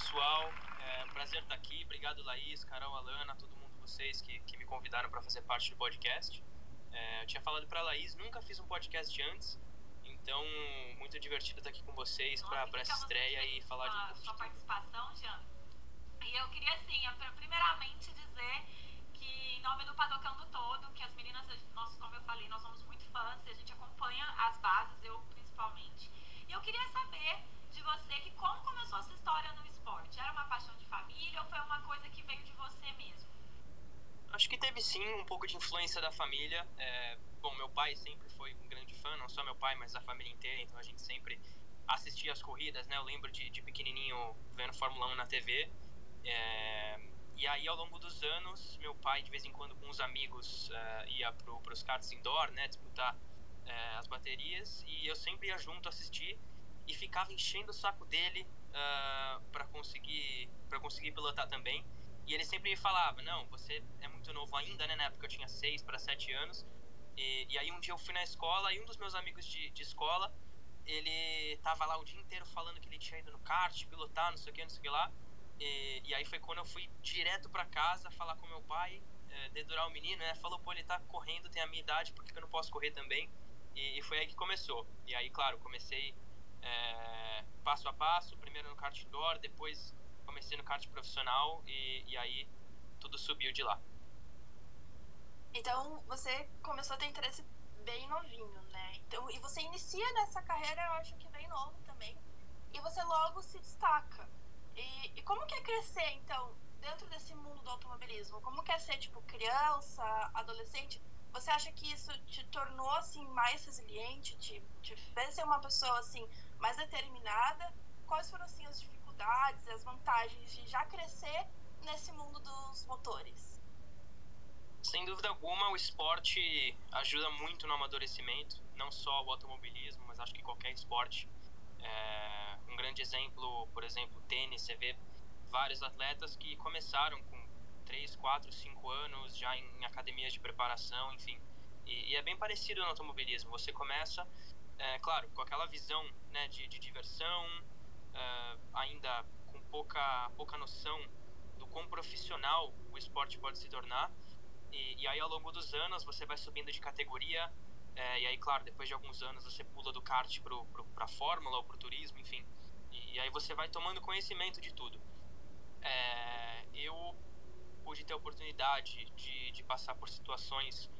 pessoal, é um prazer estar aqui. Obrigado, Laís, Carol, Alana, todo mundo, vocês que, que me convidaram para fazer parte do podcast. É, eu tinha falado para Laís, nunca fiz um podcast antes, então muito divertido estar aqui com vocês para essa estreia e falar de um sua participação, Jean. E eu queria, assim, primeiramente dizer que, em nome do Padocando sim um pouco de influência da família. É, bom, meu pai sempre foi um grande fã, não só meu pai, mas a família inteira, então a gente sempre assistia as corridas, né? Eu lembro de, de pequenininho vendo Fórmula 1 na TV. É, e aí, ao longo dos anos, meu pai, de vez em quando, com os amigos, uh, ia para os karts indoor, né? Disputar uh, as baterias. E eu sempre ia junto assistir e ficava enchendo o saco dele uh, para conseguir para conseguir pilotar também. E ele sempre falava: Não, você é muito novo ainda, né? Na época eu tinha 6 para 7 anos. E, e, aí um dia eu fui na escola e um dos meus amigos de, de escola ele tava lá o dia inteiro falando que ele tinha ido no kart, pilotar, não sei o que, não sei o que lá. E, e aí foi quando eu fui direto para casa falar com meu pai, é, dedurar o menino, né? Falou, pô, ele tá correndo, tem a minha idade, por que eu não posso correr também? E, e foi aí que começou. E aí, claro, comecei é, passo a passo, primeiro no kart indoor, depois comecei no kart profissional e, e aí tudo subiu de lá. Então você começou a ter interesse bem novinho, né? Então, e você inicia nessa carreira, eu acho que bem novo também, e você logo se destaca. E, e, como que é crescer, então, dentro desse mundo do automobilismo? Como que é ser, tipo, criança, adolescente? Você acha que isso te tornou, assim, mais resiliente? Te, te fez ser uma pessoa, assim, mais determinada? Quais foram, assim, as dificuldades, as vantagens de já crescer nesse mundo dos motores? Sem dúvida alguma, o esporte ajuda muito no amadurecimento, não só o automobilismo, mas acho que qualquer esporte é, um grande exemplo, por exemplo, tênis, você vê vários atletas que começaram com 3, 4, 5 anos já em, em academias de preparação, enfim. E, e é bem parecido no automobilismo. Você começa, é, claro, com aquela visão né, de, de diversão, é, ainda com pouca, pouca noção do quão profissional o esporte pode se tornar. E, e aí, ao longo dos anos, você vai subindo de categoria. É, e aí, claro, depois de alguns anos, você pula do kart para a Fórmula ou para o turismo, enfim. E, e, aí você vai tomando conhecimento de tudo. É, eu pude ter a oportunidade de, de passar por situações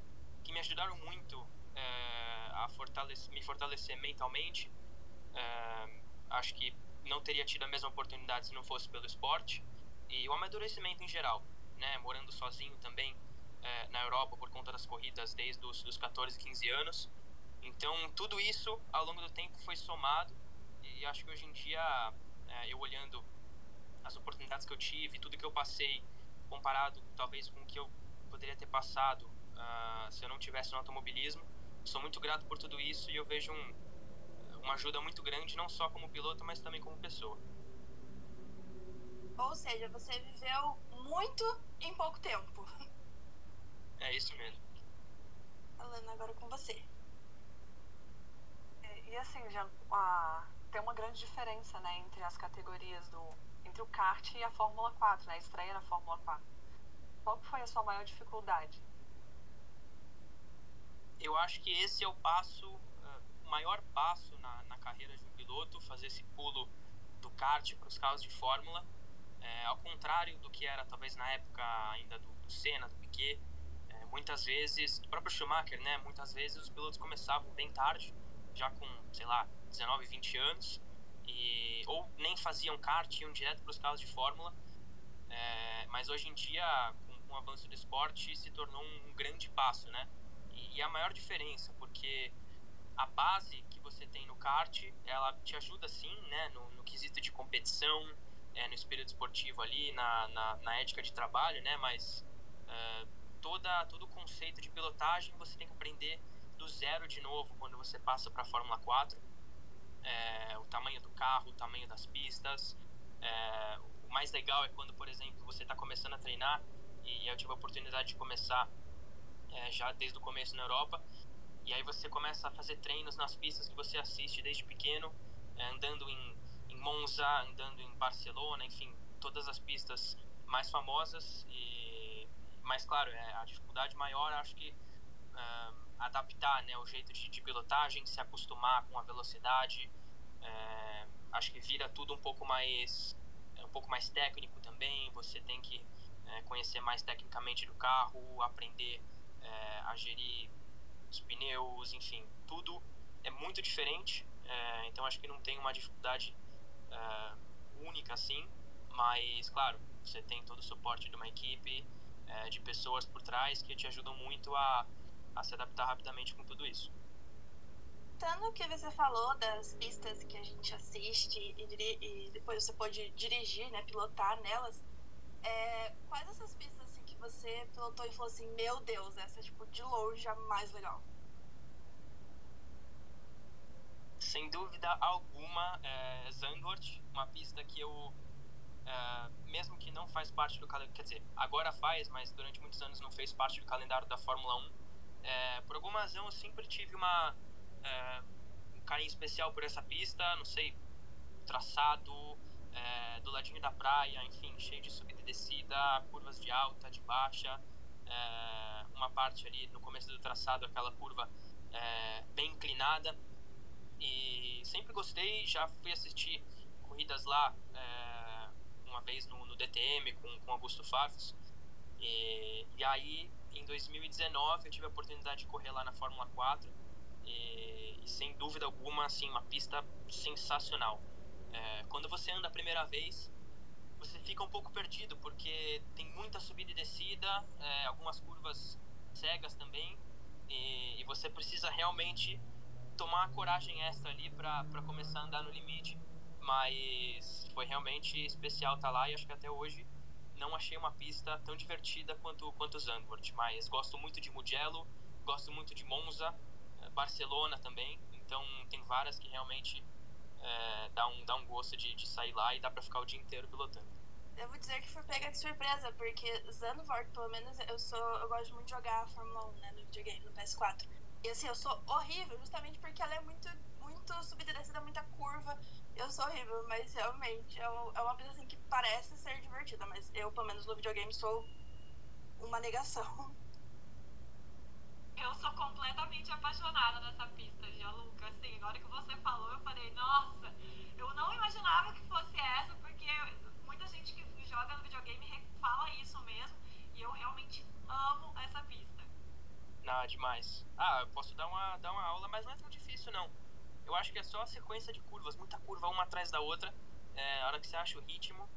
que me ajudaram muito é, a fortalecer, me fortalecer mentalmente. Acho que não teria tido a mesma oportunidade se não fosse pelo esporte e o amadurecimento em geral, né? Morando sozinho também é, na Europa por conta das corridas desde os dos 14, 15 anos. Então tudo isso ao longo do tempo foi somado e acho que hoje em dia é, eu olhando as oportunidades que eu tive, tudo que eu passei comparado talvez com o que eu poderia ter passado uh, se eu não tivesse no automobilismo. Sou muito grato por tudo isso e eu vejo um, uma ajuda muito grande, não só como piloto, mas também como pessoa. Ou seja, você viveu muito em pouco tempo. É isso mesmo. Falando agora com você. É, e assim, já a, tem uma grande diferença, né, entre as categorias do entre o kart e a Fórmula 4, né, a estreia na Fórmula 4. Qual foi a sua maior dificuldade? Eu acho que esse é o passo, maior passo na, na carreira de um piloto, fazer esse pulo do kart para os carros de Fórmula. É, ao contrário do que era talvez na época ainda do, do Senna, do Piquet, é, muitas vezes, do próprio Schumacher, né? Muitas vezes os pilotos começavam bem tarde, já com, sei lá, 19, 20 anos, e ou nem faziam kart, iam direto para os carros de Fórmula. É, mas hoje em dia, com, o avanço do esporte, se tornou um, um grande passo, né? E, e, a maior diferença, porque a base que você tem no kart, ela te ajuda sim, né? No, no quesito de competição, é, no espírito esportivo ali, na, na, na, ética de trabalho, né? Mas uh, toda, todo o conceito de pilotagem você tem que aprender do zero de novo quando você passa para a Fórmula 4. É, o tamanho do carro, o tamanho das pistas. É, o mais legal é quando, por exemplo, você está começando a treinar e eu tive a oportunidade de começar é, já desde o começo na Europa. E aí você começa a fazer treinos nas pistas que você assiste desde pequeno, é, andando em Monza, andando em Barcelona, enfim, todas as pistas mais famosas. E, mas, claro, é, a dificuldade maior acho que uh, adaptar né, o jeito de, de, pilotagem, se acostumar com a velocidade. É, acho que vira tudo um pouco mais é, um pouco mais técnico também. Você tem que é, conhecer mais tecnicamente do carro, aprender é, a gerir os pneus, enfim, tudo é muito diferente. É, então acho que não tem uma dificuldade uh, única assim, mas claro, você tem todo o suporte de uma equipe, uh, de pessoas por trás que te ajudam muito a, a se adaptar rapidamente com tudo isso. Tanto que você falou das pistas que a gente assiste e, e depois você pode dirigir, né, pilotar nelas, é, quais essas pistas você pilotou e falou assim, meu Deus, essa é tipo de longe a mais legal? sem dúvida alguma, é, Zandvoort, uma pista que eu, é, mesmo que não faz parte do calendário, quer dizer, agora faz, mas durante muitos anos não fez parte do calendário da Fórmula 1. É, por alguma razão eu sempre tive uma, é, um carinho especial por essa pista, não sei, traçado, é, do ladinho da praia, enfim, cheio de subida e descida, curvas de alta, de baixa, é, uma parte ali no começo do traçado, aquela curva bem inclinada e sempre gostei, já fui assistir corridas lá é, uma vez no, no, DTM com, com Augusto Farfus. E, e aí, em 2019, eu tive a oportunidade de correr lá na Fórmula 4. E, e sem dúvida alguma, assim, uma pista sensacional. É, quando você anda a primeira vez, você fica um pouco perdido, porque tem muita subida e descida, é, algumas curvas cegas também, e, e, você precisa realmente tomar a coragem extra ali para começar a andar no limite. Mas foi realmente especial estar tá lá e acho que até hoje não achei uma pista tão divertida quanto quanto Zandvoort. Mas gosto muito de Mugello, gosto muito de Monza, eh, Barcelona também. Então tem várias que realmente é, dá, um, dá um gosto de, de sair lá e dá para ficar o dia inteiro pilotando. devo dizer que fui pega de surpresa, porque Zandvoort, pelo menos, eu sou. Eu gosto muito de jogar a Fórmula 1, né, no videogame, no PS4. E assim, eu sou horrível, justamente porque ela é muito, muito subida descida, muita curva. Eu sou horrível, mas realmente é, é uma coisa assim que parece ser divertida, mas eu, pelo menos no videogame, sou uma negação. Eu sou completamente apaixonada nessa pista, Gianluca. Assim, na hora que você falou, eu falei, nossa, eu não imaginava que fosse essa, porque muita gente que joga no videogame fala isso mesmo. E eu realmente amo essa pista. Não, é demais. Ah, eu posso dar uma, dar uma aula, mas não é tão difícil, não. Eu acho que é só a sequência de curvas, muita curva uma atrás da outra. É, a hora que você acha o ritmo,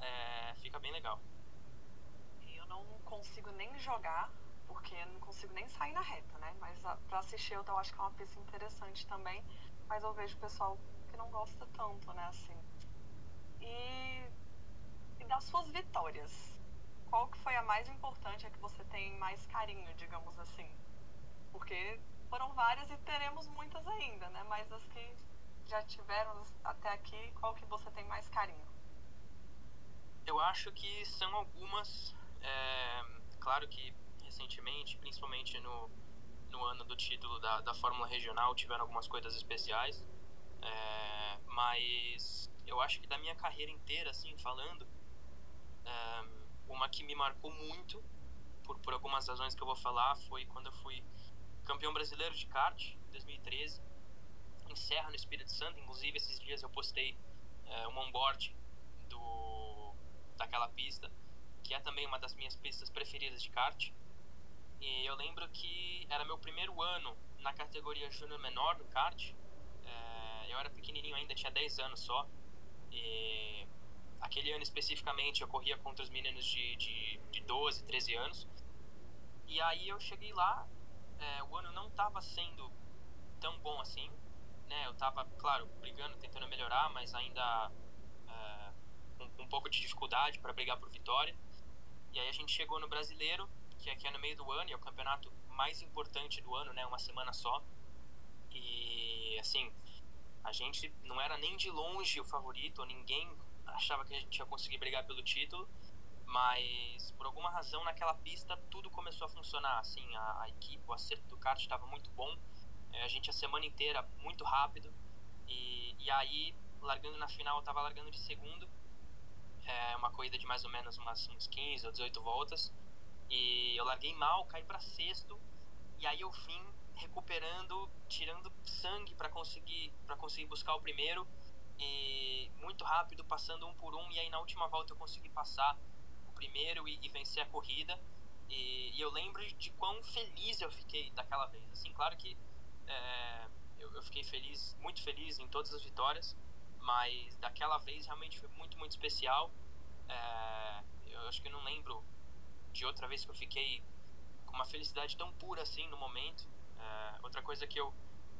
é, fica bem legal. Eu não consigo nem jogar, porque não consigo nem sair na reta, né? Mas a, pra assistir eu, eu acho que é uma pista interessante também. Mas eu vejo pessoal que não gosta tanto, né? Assim. E, e das suas vitórias, qual que foi a mais importante, a que você tem mais carinho, digamos assim? Porque foram várias e teremos muitas ainda, né? Mas as que já tiveram até aqui, qual que você tem mais carinho? Eu acho que são algumas. É, claro que recentemente, principalmente no, no ano do título da, da Fórmula Regional, tiveram algumas coisas especiais. É, mas eu acho que da minha carreira inteira, assim, falando, é, uma que me marcou muito, por, por algumas razões que eu vou falar, foi quando eu fui campeão brasileiro de kart, em 2013, em Serra, no Espírito Santo. Inclusive, esses dias eu postei é, um onboard do, daquela pista, que é também uma das minhas pistas preferidas de kart. E eu lembro que era meu primeiro ano na categoria júnior menor no kart. É, eu era pequenininho ainda, tinha 10 anos só. E aquele ano especificamente eu corria contra os meninos de, de, de 12, 13 anos. E aí eu cheguei lá, é, o ano não estava sendo tão bom assim. Né? Eu estava, claro, brigando, tentando melhorar, mas ainda é, com, com um pouco de dificuldade para brigar por vitória. E aí a gente chegou no brasileiro que aqui é no meio do ano e é o campeonato mais importante do ano, né? Uma semana só. E assim, a gente não era nem de longe o favorito, ninguém achava que a gente ia conseguir brigar pelo título, mas por alguma razão naquela pista tudo começou a funcionar. Assim, a, a equipe, o acerto do kart estava muito bom, é, a gente a semana inteira muito rápido, e, e aí, largando na final, eu estava largando de segundo, é uma corrida de mais ou menos umas, uns 15 ou 18 voltas. E eu larguei mal, caí para sexto. E aí eu vim recuperando, tirando sangue para conseguir para conseguir buscar o primeiro. E muito rápido passando um por um. E aí na última volta eu consegui passar o primeiro e, e vencer a corrida. E, e, eu lembro de quão feliz eu fiquei daquela vez. Assim claro que é, eu, eu, fiquei feliz muito feliz em todas as vitórias. Mas daquela vez realmente foi muito muito especial. É, eu acho que eu não lembro de outra vez que eu fiquei com uma felicidade tão pura assim no momento. É, outra coisa que eu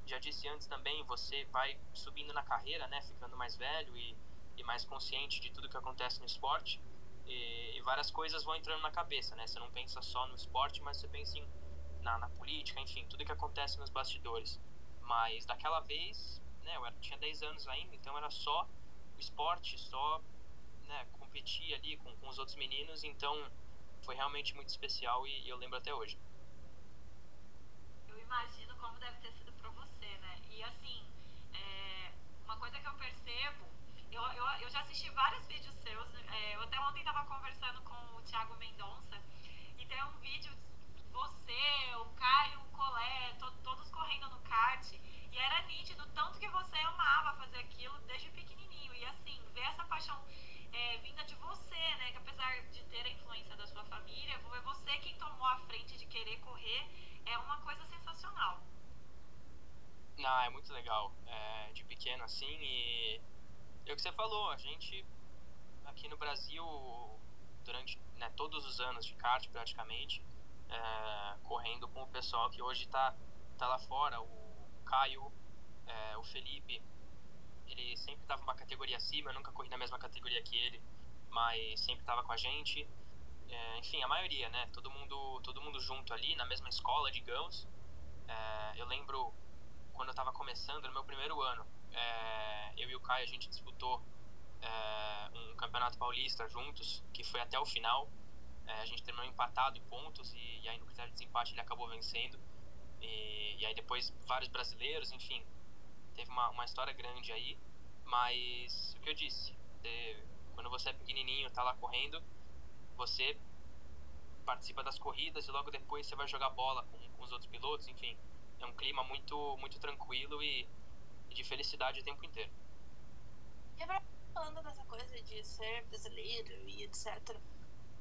já disse antes também, você vai subindo na carreira, né, ficando mais velho e, e mais consciente de tudo que acontece no esporte. E, e, várias coisas vão entrando na cabeça, né? Você não pensa só no esporte, mas você pensa em, na, na política, enfim, tudo que acontece nos bastidores. Mas daquela vez, né, eu era, tinha 10 anos ainda, então era só o esporte, só né, competir ali com, com os outros meninos, então foi realmente muito especial e, eu lembro até hoje. Eu imagino como deve ter sido para você, né? E assim, é, uma coisa que eu percebo, eu, eu, eu já assisti vários vídeos seus, é, eu até ontem estava conversando com o Thiago Mendonça e tem um vídeo você, o Caio, o Colé, to, todos correndo no kart e era nítido tanto que você amava fazer aquilo desde pequenininho e assim, ver essa paixão é, vinda de você, né? Que apesar de ter a influência da sua família, foi você quem tomou a frente de querer correr. É uma coisa sensacional. Não, é muito legal. É, de pequeno assim e é o que você falou, a gente aqui no Brasil durante né, todos os anos de kart praticamente é, correndo com o pessoal que hoje está tá lá fora, o Caio, é, o Felipe, ele sempre estava uma categoria acima, eu nunca corri na mesma categoria que ele, mas sempre estava com a gente. É, enfim, a maioria, né? Todo mundo, todo mundo junto ali, na mesma escola, digamos. É, eu lembro quando eu estava começando, no meu primeiro ano, é, eu e o Caio, a gente disputou é, um campeonato paulista juntos, que foi até o final. É, a gente terminou empatado em pontos e, e, aí no critério de desempate ele acabou vencendo. E, e aí depois vários brasileiros, enfim, teve uma, uma história grande aí. Mas o que eu disse, você, quando você é pequenininho, tá lá correndo, você participa das corridas e logo depois você vai jogar bola com, com os outros pilotos, enfim. É um clima muito, muito tranquilo e, e de felicidade o tempo inteiro. E falando dessa coisa de ser brasileiro e etc.,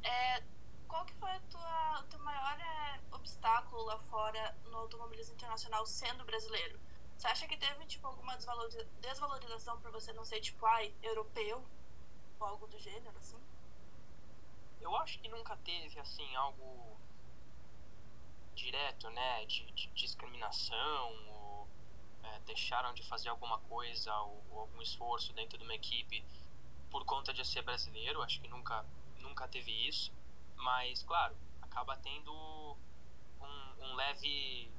é, qual que foi tua, o teu maior é, obstáculo lá fora no automobilismo internacional sendo brasileiro? Você acha que teve, tipo, alguma desvalorização por você não ser, tipo, ai, europeu? Ou algo do gênero, assim? Eu acho que nunca teve, assim, algo direto, né, de, de discriminação, ou é, deixaram de fazer alguma coisa, ou, ou, algum esforço dentro de uma equipe por conta de ser brasileiro, acho que nunca, nunca teve isso, mas, claro, acaba tendo um, um leve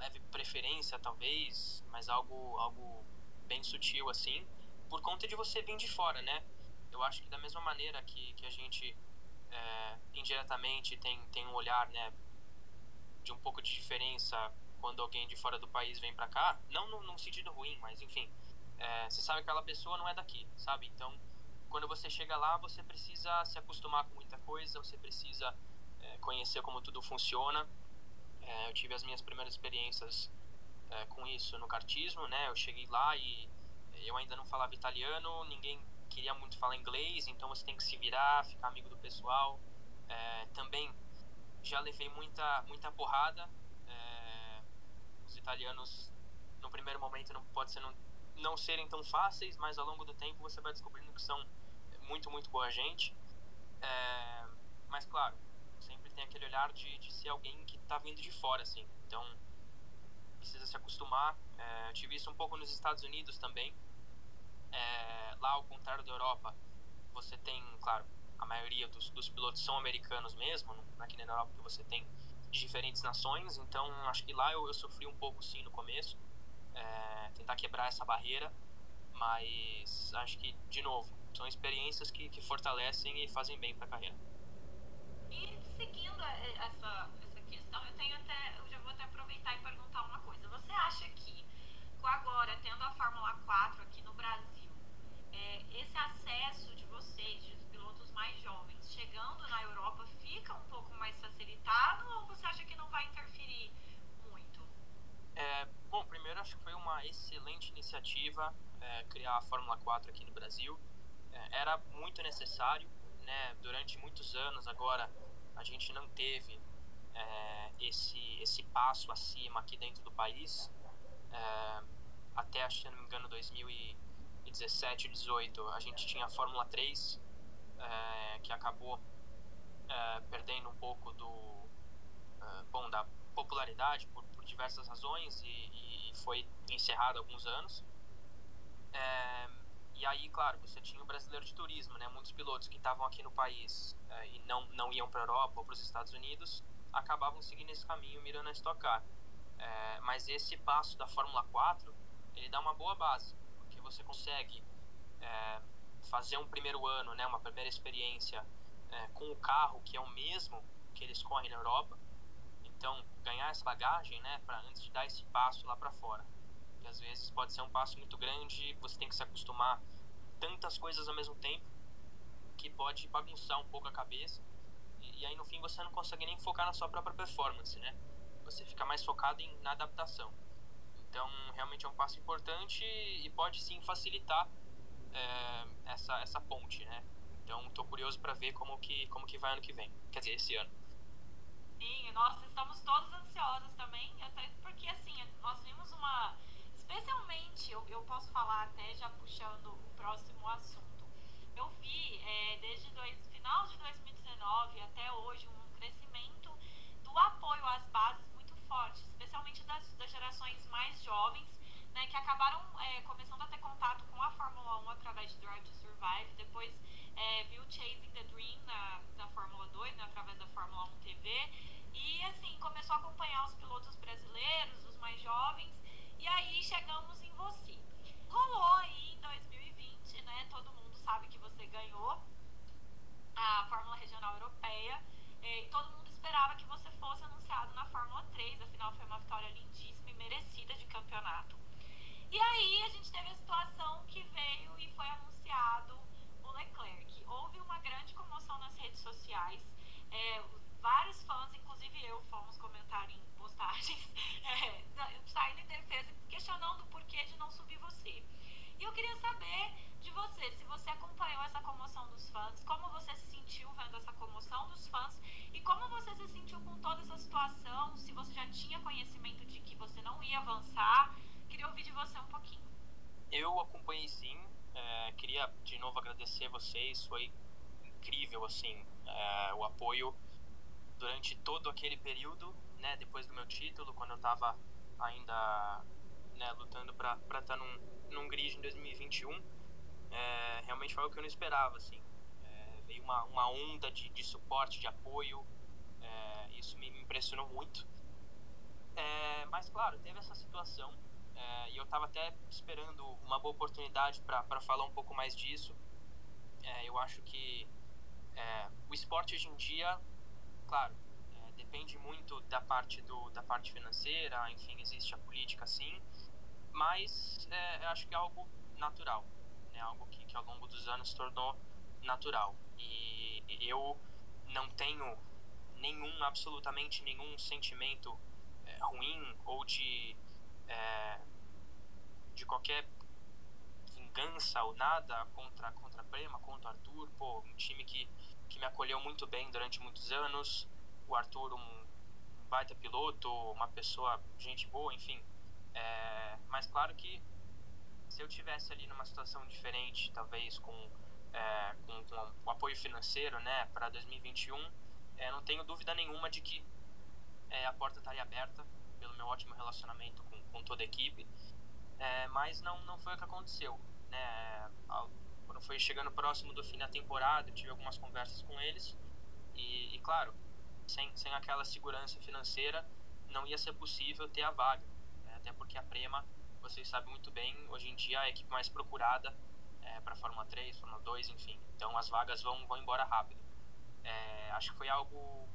leve preferência, talvez, mas algo, algo bem sutil assim, por conta de você vir de fora, né? Eu acho que da mesma maneira que, que a gente é, indiretamente tem, tem um olhar, né, de um pouco de diferença quando alguém de fora do país vem para cá, não num, num, sentido ruim, mas enfim, é, você sabe que aquela pessoa não é daqui, sabe? Então, quando você chega lá, você precisa se acostumar com muita coisa, você precisa é, conhecer como tudo funciona é, eu tive as minhas primeiras experiências é, com isso no kartismo, né? Eu cheguei lá e eu ainda não falava italiano, ninguém queria muito falar inglês, então você tem que se virar, ficar amigo do pessoal. É, também já levei muita, muita porrada. É, os italianos, no primeiro momento, não pode ser não, não serem tão fáceis, mas ao longo do tempo você vai descobrindo que são muito, muito boa gente. É, mas claro, sempre tem aquele olhar de, de ser alguém que está vindo de fora, assim. Então, precisa se acostumar. É, tive isso um pouco nos Estados Unidos também. É, lá, ao contrário da Europa, você tem, claro, a maioria dos, dos pilotos são americanos mesmo, não é na Europa que você tem de diferentes nações, então acho que lá eu, eu sofri um pouco sim no começo, é, tentar quebrar essa barreira, mas acho que, de novo, são experiências que, que fortalecem e fazem bem para a carreira. Seguindo essa, essa questão, eu tenho até, eu já vou até aproveitar e perguntar uma coisa. Você acha que agora, tendo a Fórmula 4 aqui no Brasil, é, esse acesso de vocês, de pilotos mais jovens, chegando na Europa, fica um pouco mais facilitado ou você acha que não vai interferir muito? É, bom, primeiro acho que foi uma excelente iniciativa é, criar a Fórmula 4 aqui no Brasil. É, era muito necessário, né? Durante muitos anos agora a gente não teve é, esse, esse passo acima aqui dentro do país. É, até, se não me engano, 2017, 2018, a gente tinha a Fórmula 3, é, que acabou é, perdendo um pouco do, é, bom, da popularidade por, por diversas razões e, e, foi encerrada há alguns anos. É, e aí, claro, você tinha o brasileiro de turismo, né? Muitos pilotos que estavam aqui no país uh, e não, não iam para a Europa ou para os Estados Unidos acabavam seguindo esse caminho mirando a Stock Car. Uh, mas esse passo da Fórmula 4, ele dá uma boa base, porque você consegue uh, fazer um primeiro ano, né? Uma primeira experiência com o carro que é o mesmo que eles correm na Europa. Então, ganhar essa bagagem, né? Para antes de dar esse passo lá para fora que às vezes pode ser um passo muito grande, você tem que se acostumar tantas coisas ao mesmo tempo que pode bagunçar um pouco a cabeça e, e aí no fim você não consegue nem focar na sua própria performance, né? Você fica mais focado em, na adaptação. Então, realmente é um passo importante e pode sim facilitar é, essa, essa ponte, né? Então, estou curioso para ver como que, como que vai ano que vem. Quer dizer, esse ano. Sim, nós estamos todos ansiosos também, até porque, assim, nós vimos uma especialmente, eu, eu posso falar até já puxando o próximo assunto. Eu vi é, desde dois, final de 2019 até hoje um crescimento do apoio às bases muito forte, especialmente das, das gerações mais jovens, né, que acabaram é, começando a ter contato com a Fórmula 1 através de Drive to Survive, depois é, viu Chasing the Dream na, na Fórmula 2, né, através da Fórmula 1 TV, e assim, começou a acompanhar os pilotos vocês, foi incrível assim é, o apoio durante todo aquele período, né, depois do meu título, quando eu estava ainda né, lutando para estar tá num, num grid em 2021, é, realmente foi o que eu não esperava, assim. É, veio uma, uma onda de, de suporte, de apoio, é, isso me impressionou muito. É, mas, claro, teve essa situação é, e eu estava até esperando uma boa oportunidade para falar um pouco mais disso. É, eu acho que o esporte hoje em dia claro, é, depende muito da parte, do, da parte financeira, enfim, existe a política sim, mas é, eu acho que é algo natural, né? algo que, que ao longo dos anos tornou natural. E eu não tenho nenhum, absolutamente nenhum sentimento é, ruim ou de, é, de qualquer vingança ou nada contra, contra Prema, contra o Arthur, pô, um time que que me acolheu muito bem durante muitos anos. O Arthur, um, baita piloto, uma pessoa, gente boa, enfim. É, mas claro que se eu tivesse ali numa situação diferente, talvez com, é, com, com o apoio financeiro, né, para 2021, é, não tenho dúvida nenhuma de que é, a porta estaria aberta pelo meu ótimo relacionamento com, com toda a equipe. É, mas não, não foi o que aconteceu. Né? quando foi chegando próximo do fim da temporada, tive algumas conversas com eles e, e, claro, sem, sem aquela segurança financeira não ia ser possível ter a vaga, né? até porque a Prema, vocês sabem muito bem, hoje em dia é a equipe mais procurada é, para Fórmula 3, Fórmula 2, enfim, então as vagas vão, vão embora rápido. É, acho que foi algo,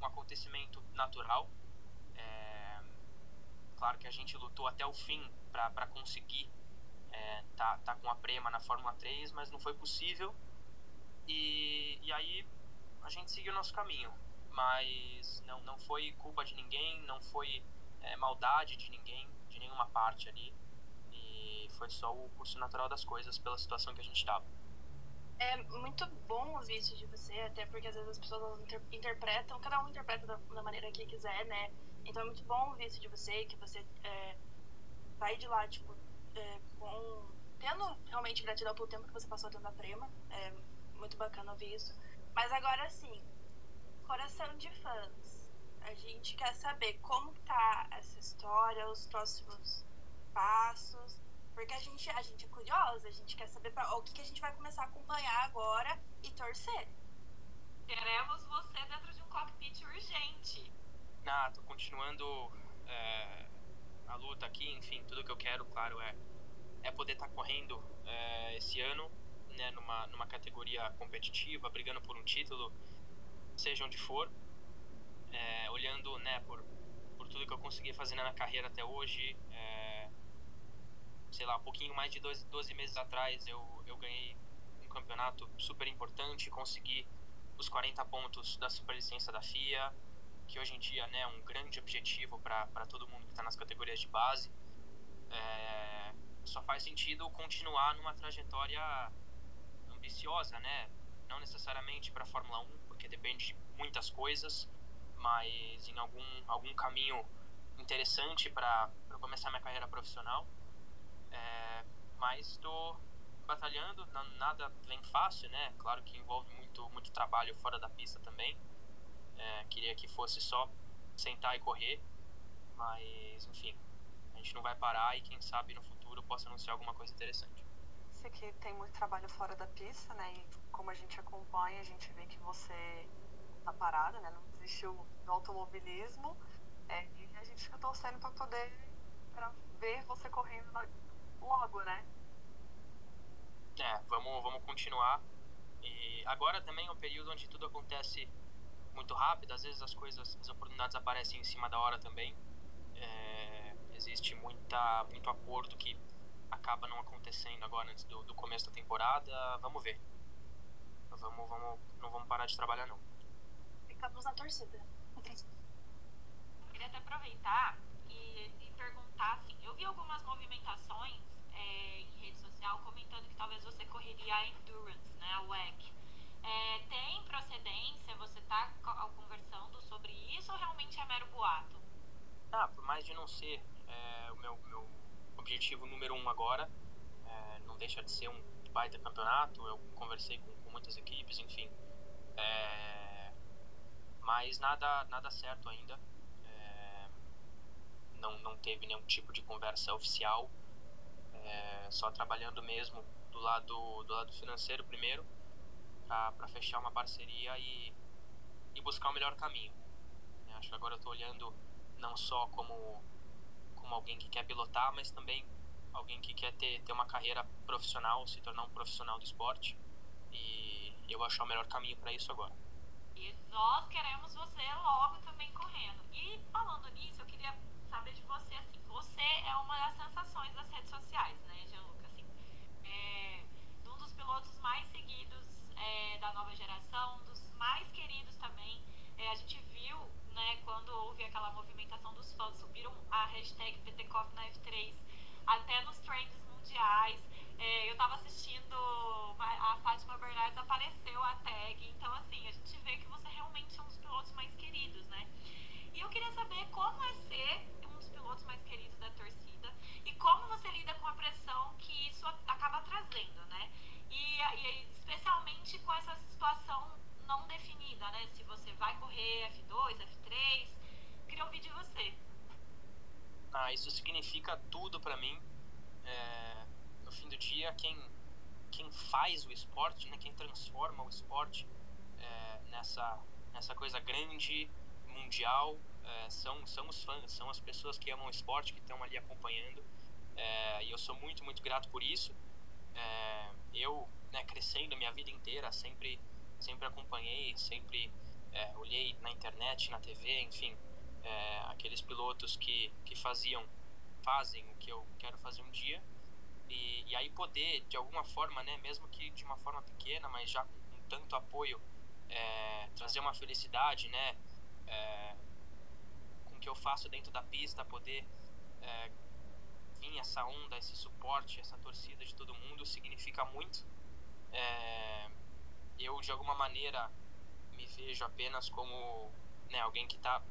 um acontecimento natural. É, claro que a gente lutou até o fim para conseguir é, tá, tá com a Prema na Fórmula 3, mas não foi possível. E, e aí a gente seguiu o nosso caminho. Mas não, não foi culpa de ninguém, não foi é, maldade de ninguém, de nenhuma parte ali. E foi só o curso natural das coisas pela situação que a gente estava. É muito bom ouvir isso de você, até porque às vezes as pessoas inter interpretam, cada um interpreta da, da, maneira que quiser, né? Então é muito bom ouvir isso de você, que você é, de lá, tipo, é, com, tendo realmente gratidão pelo tempo que você passou dentro da Prema. É muito bacana ouvir isso. Mas agora sim, coração de fãs. A gente quer saber como tá essa história, os próximos passos. Porque a gente, a gente é curiosa, a gente quer saber pra, o que, que a gente vai começar a acompanhar agora e torcer. Queremos você dentro de um cockpit urgente. Ah, tô continuando é, a luta aqui, enfim, tudo que eu quero, claro, é, é poder estar tá correndo é, esse ano, né, numa, numa categoria competitiva, brigando por um título, seja onde for, é, olhando, né, por, por tudo que eu consegui fazer na carreira até hoje, é, sei lá, um pouquinho mais de 12, 12 meses atrás eu, eu ganhei um campeonato super importante, consegui os 40 pontos da superlicença da FIA, que hoje em dia né, é um grande objetivo para todo mundo que está nas categorias de base. É, só faz sentido continuar numa trajetória ambiciosa, né? Não necessariamente para Fórmula 1, porque depende de muitas coisas, mas em algum, algum caminho interessante para começar minha carreira profissional. É, mas estou batalhando, nada vem fácil, né? Claro que envolve muito, muito trabalho fora da pista também. É, queria que fosse só sentar e correr, mas enfim, a gente não vai parar e quem sabe no futuro possa anunciar alguma coisa interessante. Sei que tem muito trabalho fora da pista, né? E como a gente acompanha, a gente vê que você tá parada, né? Não desistiu do automobilismo. É, e a gente fica torcendo para poder pra ver você correndo logo, né? É, vamos, vamos continuar. E agora também é um período onde tudo acontece muito rápida, às vezes as coisas, as oportunidades aparecem em cima da hora também. É, existe muita, muito acordo que acaba não acontecendo agora antes do, do começo da temporada. Vamos ver. Vamos, vamos, não vamos parar de trabalhar não. estamos na torcida. Queria até aproveitar e, e perguntar, assim, eu vi algumas movimentações é, em rede social comentando que talvez você correria a Endurance, né, a WEC. É, tem procedência? Você está conversando sobre isso ou realmente é mero boato? Ah, por mais de não ser é, o meu, meu objetivo número um agora, é, não deixa de ser um baita campeonato. Eu conversei com, com muitas equipes, enfim. É, mas nada, nada certo ainda. É, não, não teve nenhum tipo de conversa oficial. É, só trabalhando mesmo do lado, do lado financeiro primeiro, para fechar uma parceria e, e buscar o melhor caminho. Acho que agora eu estou olhando não só como, como alguém que quer pilotar, mas também alguém que quer ter, ter uma carreira profissional, se tornar um profissional do esporte. E eu acho o melhor caminho para isso agora. E nós queremos você logo também correndo. E falando nisso, eu queria saber de você, assim, você é uma das sensações das redes sociais, né, Gianluca? Assim, é um dos pilotos mais seguidos é, da nova geração, um dos mais queridos também. É, a gente viu, né, quando houve aquela movimentação dos fãs, subiram a hashtag PTCOF na F3 até nos trends mundiais. É, eu estava assistindo, a Fátima Bernardes apareceu a tag, então assim, a gente vê que você realmente é um dos pilotos mais queridos, né? E eu queria saber como é ser um dos pilotos mais queridos da torcida e como você lida com a pressão que isso acaba trazendo, né? E, e especialmente com essa situação não definida, né? Se você vai correr F2, F3, queria ouvir de você. Ah, isso significa tudo para mim. É, no fim do dia, quem, quem faz o esporte, né, quem transforma o esporte é, nessa, nessa coisa grande, mundial, é, são, são os fãs, são as pessoas que amam o esporte, que estão ali acompanhando. É, e eu sou muito, muito grato por isso. É, eu, né, crescendo minha vida inteira, sempre, sempre acompanhei, sempre é, olhei na internet, na TV, enfim, é, aqueles pilotos que, que faziam, fazem o que eu quero fazer um dia e, e aí poder de alguma forma, né, mesmo que de uma forma pequena, mas já com, tanto apoio, é, trazer uma felicidade, né, é, com o que eu faço dentro da pista, poder é, vir essa onda, esse suporte, essa torcida de todo mundo significa muito. É, eu de alguma maneira me vejo apenas como né, alguém que está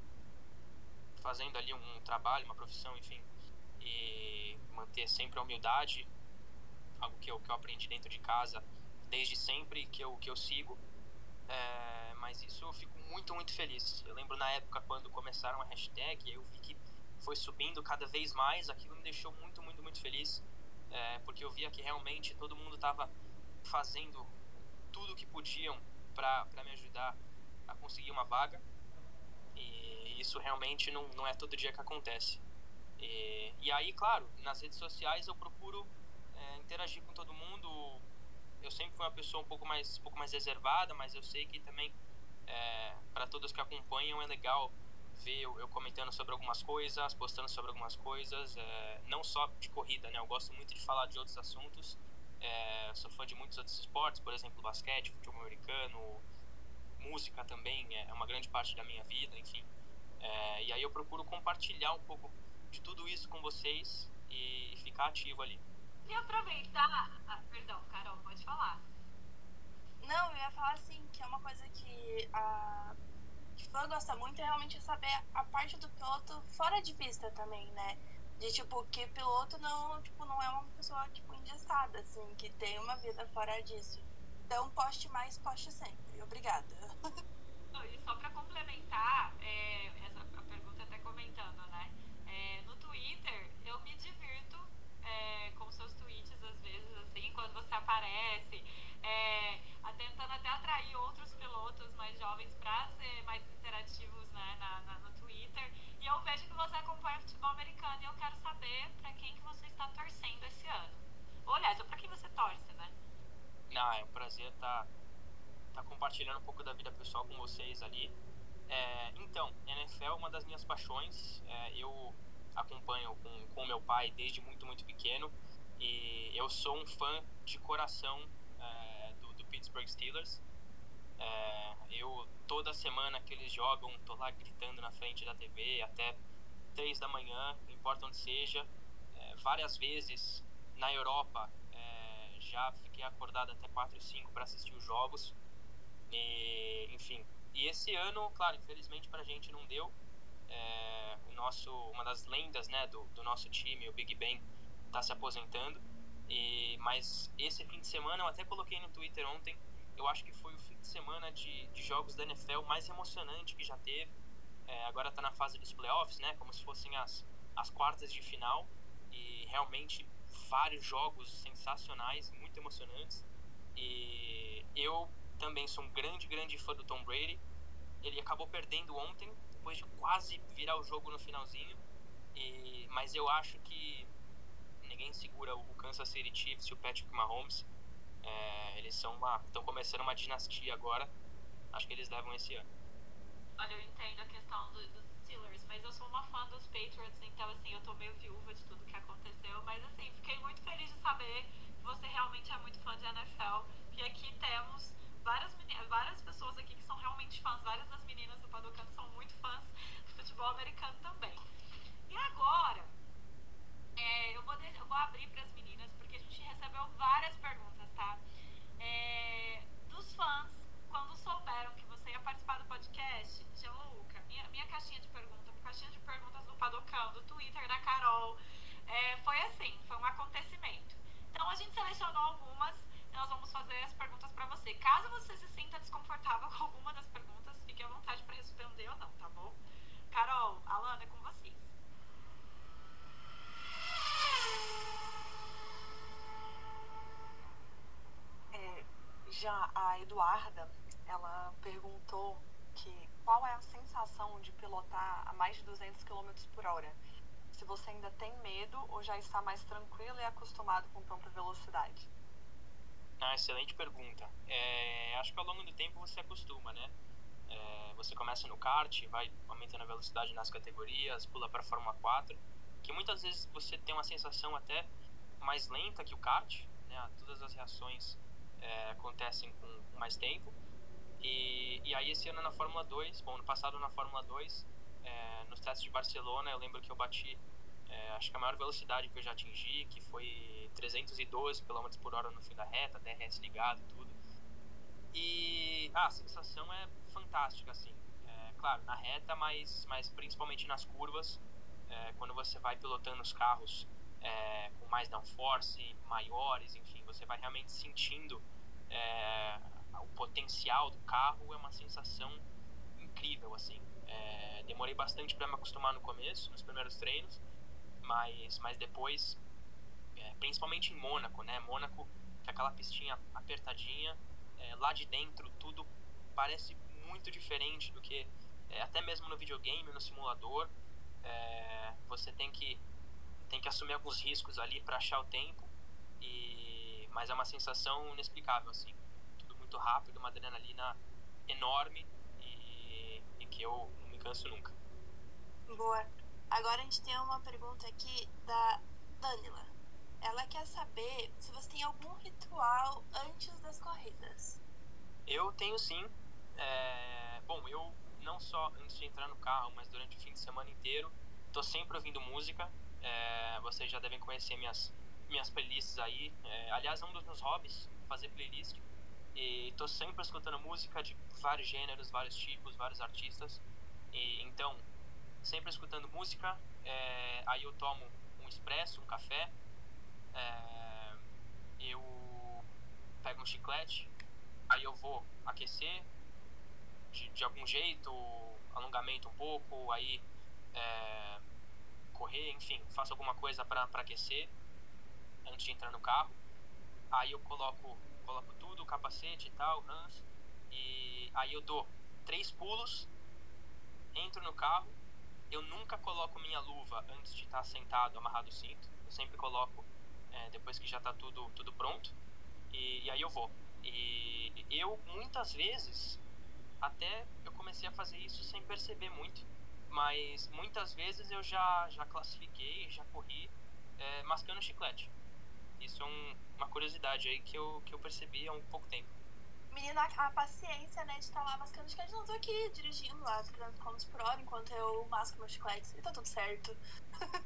fazendo ali um, trabalho, uma profissão, enfim, e manter sempre a humildade, algo que eu, que eu aprendi dentro de casa desde sempre, que eu, que eu sigo. É, mas isso eu fico muito, muito feliz. Eu lembro na época quando começaram a hashtag, eu vi que foi subindo cada vez mais, aquilo me deixou muito, muito, muito feliz, é, porque eu via que realmente todo mundo estava fazendo tudo que podiam para me ajudar a conseguir uma vaga. E isso realmente não, não é todo dia que acontece. E, e aí, claro, nas redes sociais eu procuro é, interagir com todo mundo. Eu sempre fui uma pessoa um pouco mais, um pouco mais reservada, mas eu sei que também é, para todos que acompanham é legal ver eu, eu, comentando sobre algumas coisas, postando sobre algumas coisas, é, não só de corrida, né? Eu gosto muito de falar de outros assuntos. É, sou fã de muitos outros esportes, por exemplo, basquete, futebol americano, música também é uma grande parte da minha vida, enfim. É, e aí eu procuro compartilhar um pouco de tudo isso com vocês e, e ficar ativo ali. E aproveitar. Ah, perdão, Carol, pode falar. Não, eu ia falar assim, que é uma coisa que a que fã gosta muito é realmente saber a parte do piloto fora de pista também, né? De tipo, que piloto não, tipo, não é uma pessoa tipo engessada, assim, que tem uma vida fora disso. Então poste mais, poste sempre. Obrigada. E só para complementar, é, essa a pergunta até comentando, né? É, no Twitter eu me divirto é, com seus tweets às vezes, assim, quando você aparece, é, tentando até atrair outros pilotos mais jovens para ser mais interativos né, na, na, no Twitter. E eu vejo que você acompanha futebol americano e eu quero saber para quem que você está torcendo esse ano. Ou, aliás, para quem você torce, né? Não, é um prazer estar tá, tá compartilhando um pouco da vida pessoal com vocês ali. É, então, NFL é uma das minhas paixões. É, eu acompanho com, com meu pai desde muito, muito pequeno. E eu sou um fã de coração é, do, do, Pittsburgh Steelers. É, eu, toda semana que eles jogam, tô lá gritando na frente da TV até três da manhã, não importa onde seja. É, várias vezes na Europa é, já fiquei acordado até 4 e 5 para assistir os jogos. E, enfim, e esse ano, claro, infelizmente pra gente não deu. É, o nosso, uma das lendas né, do, do nosso time, o Big Ben, está se aposentando. E, mas esse fim de semana, eu até coloquei no Twitter ontem, eu acho que foi o fim semana de, de jogos da NFL mais emocionante que já teve. É, agora está na fase dos playoffs, né? Como se fossem as, as quartas de final. E realmente vários jogos sensacionais, muito emocionantes. E eu também sou um grande, grande fã do Tom Brady. Ele acabou perdendo ontem, depois de quase virar o jogo no finalzinho. E, mas eu acho que ninguém segura o Kansas City Chiefs e o Patrick Mahomes. É, eles são uma, estão começando uma dinastia agora. Acho que eles levam esse ano. Olha, eu entendo a questão do, dos Steelers, mas eu sou uma fã dos Patriots, então assim, eu tô meio viúva de tudo que aconteceu, mas assim, fiquei muito feliz de saber que você realmente é muito fã de NFL, e aqui temos várias, várias pessoas aqui que são realmente fãs, várias das meninas do Padocano são muito fãs do futebol americano também. E agora, é, eu, vou eu vou abrir para as meninas, a gente recebeu várias perguntas, tá? É, dos fãs, quando souberam que você ia participar do podcast, Gianluca, minha, minha caixinha de perguntas, caixinha de perguntas do Padocão, do Twitter da Carol, é, foi assim, foi um acontecimento. Então a gente selecionou algumas nós vamos fazer as perguntas para você. Caso você se sinta desconfortável com alguma das perguntas, fique à vontade para responder ou não, tá bom? Carol, Alana, é com vocês. Já a Eduarda, ela perguntou que qual é a sensação de pilotar a mais de 200 km por hora? Se você ainda tem medo ou já está mais tranquilo e acostumado com tanta velocidade? Ah, excelente pergunta. É, acho que ao longo do tempo você acostuma, né? É, você começa no kart, vai aumentando a velocidade nas categorias, pula para a Fórmula 4, que muitas vezes você tem uma sensação até mais lenta que o kart, né? Todas as reações é, acontecem com mais tempo. E, e aí esse ano na Fórmula 2, bom, no passado na Fórmula 2, é, nos testes de Barcelona, eu lembro que eu bati é, acho que a maior velocidade que eu já atingi, que foi 312 km por hora no fim da reta, DRS ligado, tudo. E ah, a sensação é fantástica, assim. É, claro, na reta, mas, mas principalmente nas curvas, é, quando você vai pilotando os carros é, com mais downforce, maiores, enfim, você vai realmente sentindo é, o potencial do carro, é uma sensação incrível, assim. É, demorei bastante para me acostumar no começo, nos primeiros treinos, mas, mas depois, é, principalmente em Mônaco, né? Mônaco, que aquela pistinha apertadinha, é, lá de dentro tudo parece muito diferente do que é, até mesmo no videogame, no simulador. Você tem que, tem que assumir alguns riscos ali para achar o tempo, e, mas é uma sensação inexplicável, assim. Tudo muito rápido, uma adrenalina enorme e, e que eu não me canso nunca. Boa. Agora a gente tem uma pergunta aqui da Danila. Ela quer saber se você tem algum ritual antes das corridas. Eu tenho sim. É... Bom, eu não só antes de entrar no carro, mas durante o fim de semana inteiro, tô sempre ouvindo música. É... Vocês já devem conhecer minhas, minhas playlists aí. É... Aliás, é um dos meus hobbies, fazer playlist. E tô sempre escutando música de vários gêneros, vários tipos, vários artistas. E então, sempre escutando música. É, aí eu tomo um expresso, um café. É, eu pego um chiclete. Aí eu vou aquecer de, de algum jeito, alongamento um pouco. Aí é, correr, enfim, faço alguma coisa para aquecer antes de entrar no carro. Aí eu coloco, coloco tudo, capacete e tal, Hans. E aí eu dou três pulos, entro no carro eu nunca coloco minha luva antes de estar sentado, amarrado o cinto. Eu sempre coloco é, depois que já está tudo, tudo pronto. E, e, aí eu vou. E eu, muitas vezes, até eu comecei a fazer isso sem perceber muito. Mas muitas vezes eu já, já classifiquei, já corri é, mascando chiclete. Isso é um, uma curiosidade aí que eu, que eu percebi há um pouco tempo. menina, a paciência, né, de estar lá mascando chiclete. Não, tô aqui dirigindo lá, 300 km por hora, enquanto eu masco meus chicletes. E tá tudo certo.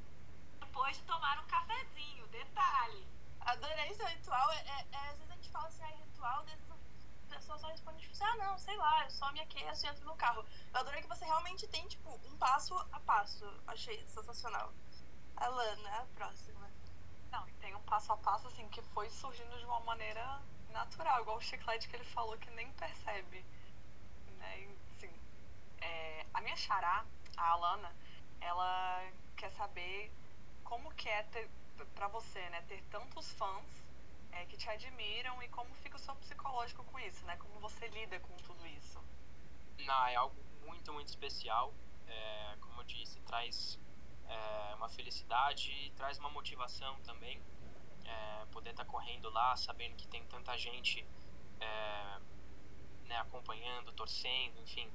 Depois de tomar um cafezinho, detalhe. Adorei seu ritual. É, é, é, às vezes a gente fala assim, ah, é ritual, às vezes a pessoa só responde, tipo, assim, ah, não, sei lá, eu só me aqueço e entro no carro. Eu adorei que você realmente tem, tipo, um passo a passo. Achei sensacional. Alana, a próxima. Não, e tem um passo a passo, assim, que foi surgindo de uma maneira natural, igual o chiclete que ele falou que nem percebe. Né? Assim, é, a minha xará, a Alana, ela quer saber como que é ter, pra você, né, ter tantos fãs é, que te admiram e como fica o seu psicológico com isso, né? Como você lida com tudo isso. Não, é algo muito, muito especial. É, como eu disse, traz é, uma felicidade e traz uma motivação também. É, poder estar tá correndo lá, sabendo que tem tanta gente é, né, acompanhando, torcendo, enfim,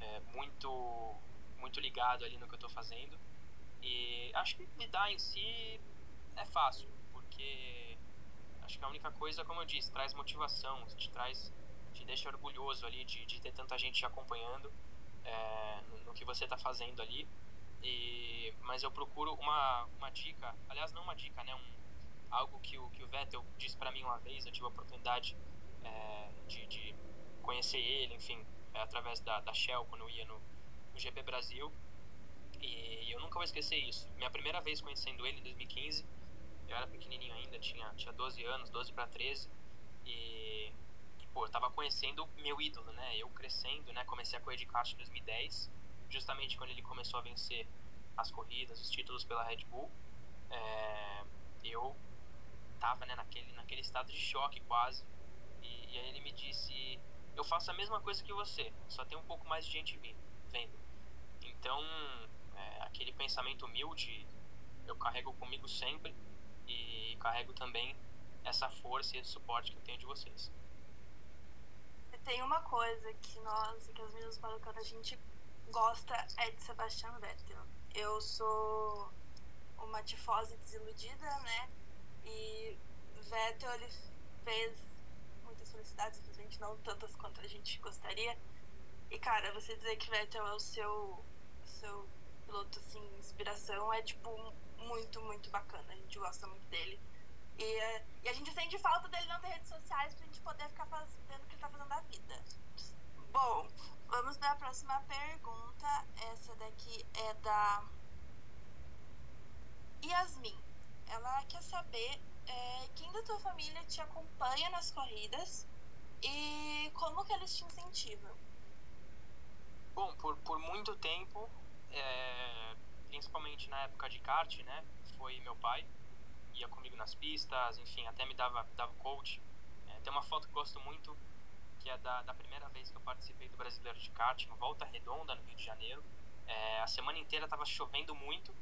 é, muito, muito ligado ali no que eu estou fazendo. E acho que lidar em si é fácil, porque acho que a única coisa, como eu disse, traz motivação, te traz, te deixa orgulhoso ali de, de ter tanta gente te acompanhando é, no, que você está fazendo ali. E, mas eu procuro uma, uma dica, aliás, não uma dica, né? Um, algo que o, que o Vettel disse para mim uma vez, eu tive a oportunidade é, de, de, conhecer ele, enfim, é, através da, da Shell, quando eu ia no, no GP Brasil. E eu nunca vou esquecer isso. Minha primeira vez conhecendo ele em 2015, eu era pequenininho ainda, tinha, tinha 12 anos, 12 para 13. E, e, pô, eu tava conhecendo meu ídolo, né? Eu crescendo, né? Comecei a correr de kart em 2010, justamente quando ele começou a vencer as corridas, os títulos pela Red Bull. É, eu tava, né, naquele, naquele estado de choque quase. E, e aí ele me disse: Eu faço a mesma coisa que você, só tem um pouco mais de gente vindo, vendo. Então, é, aquele pensamento humilde eu carrego comigo sempre e carrego também essa força e esse suporte que eu tenho de vocês. Tem uma coisa que nós, que as meninas malucas, a gente gosta é de Sebastian Vettel. Eu sou uma tifose desiludida, né? E Vettel, ele fez muitas felicidades, infelizmente não tantas quanto a gente gostaria. E, cara, você dizer que Vettel é o seu, seu piloto, assim, inspiração é, tipo, muito, muito bacana. A gente gosta muito dele. E, e a gente sente falta dele não ter redes sociais pra gente poder ficar fazendo o que ele tá fazendo da vida. Bom, vamos para a próxima pergunta. Essa daqui é da Yasmin. Ela quer saber é, quem da tua família te acompanha nas corridas e como que eles te incentivam. Bom, por, por muito tempo, é, principalmente na época de kart, né? Foi meu pai, ia comigo nas pistas, enfim, até me dava, dava coach. É, tem uma foto que gosto muito, que é da, da primeira vez que eu participei do Brasileiro de Kart, em Volta Redonda, no Rio de Janeiro. É, a semana inteira estava chovendo muito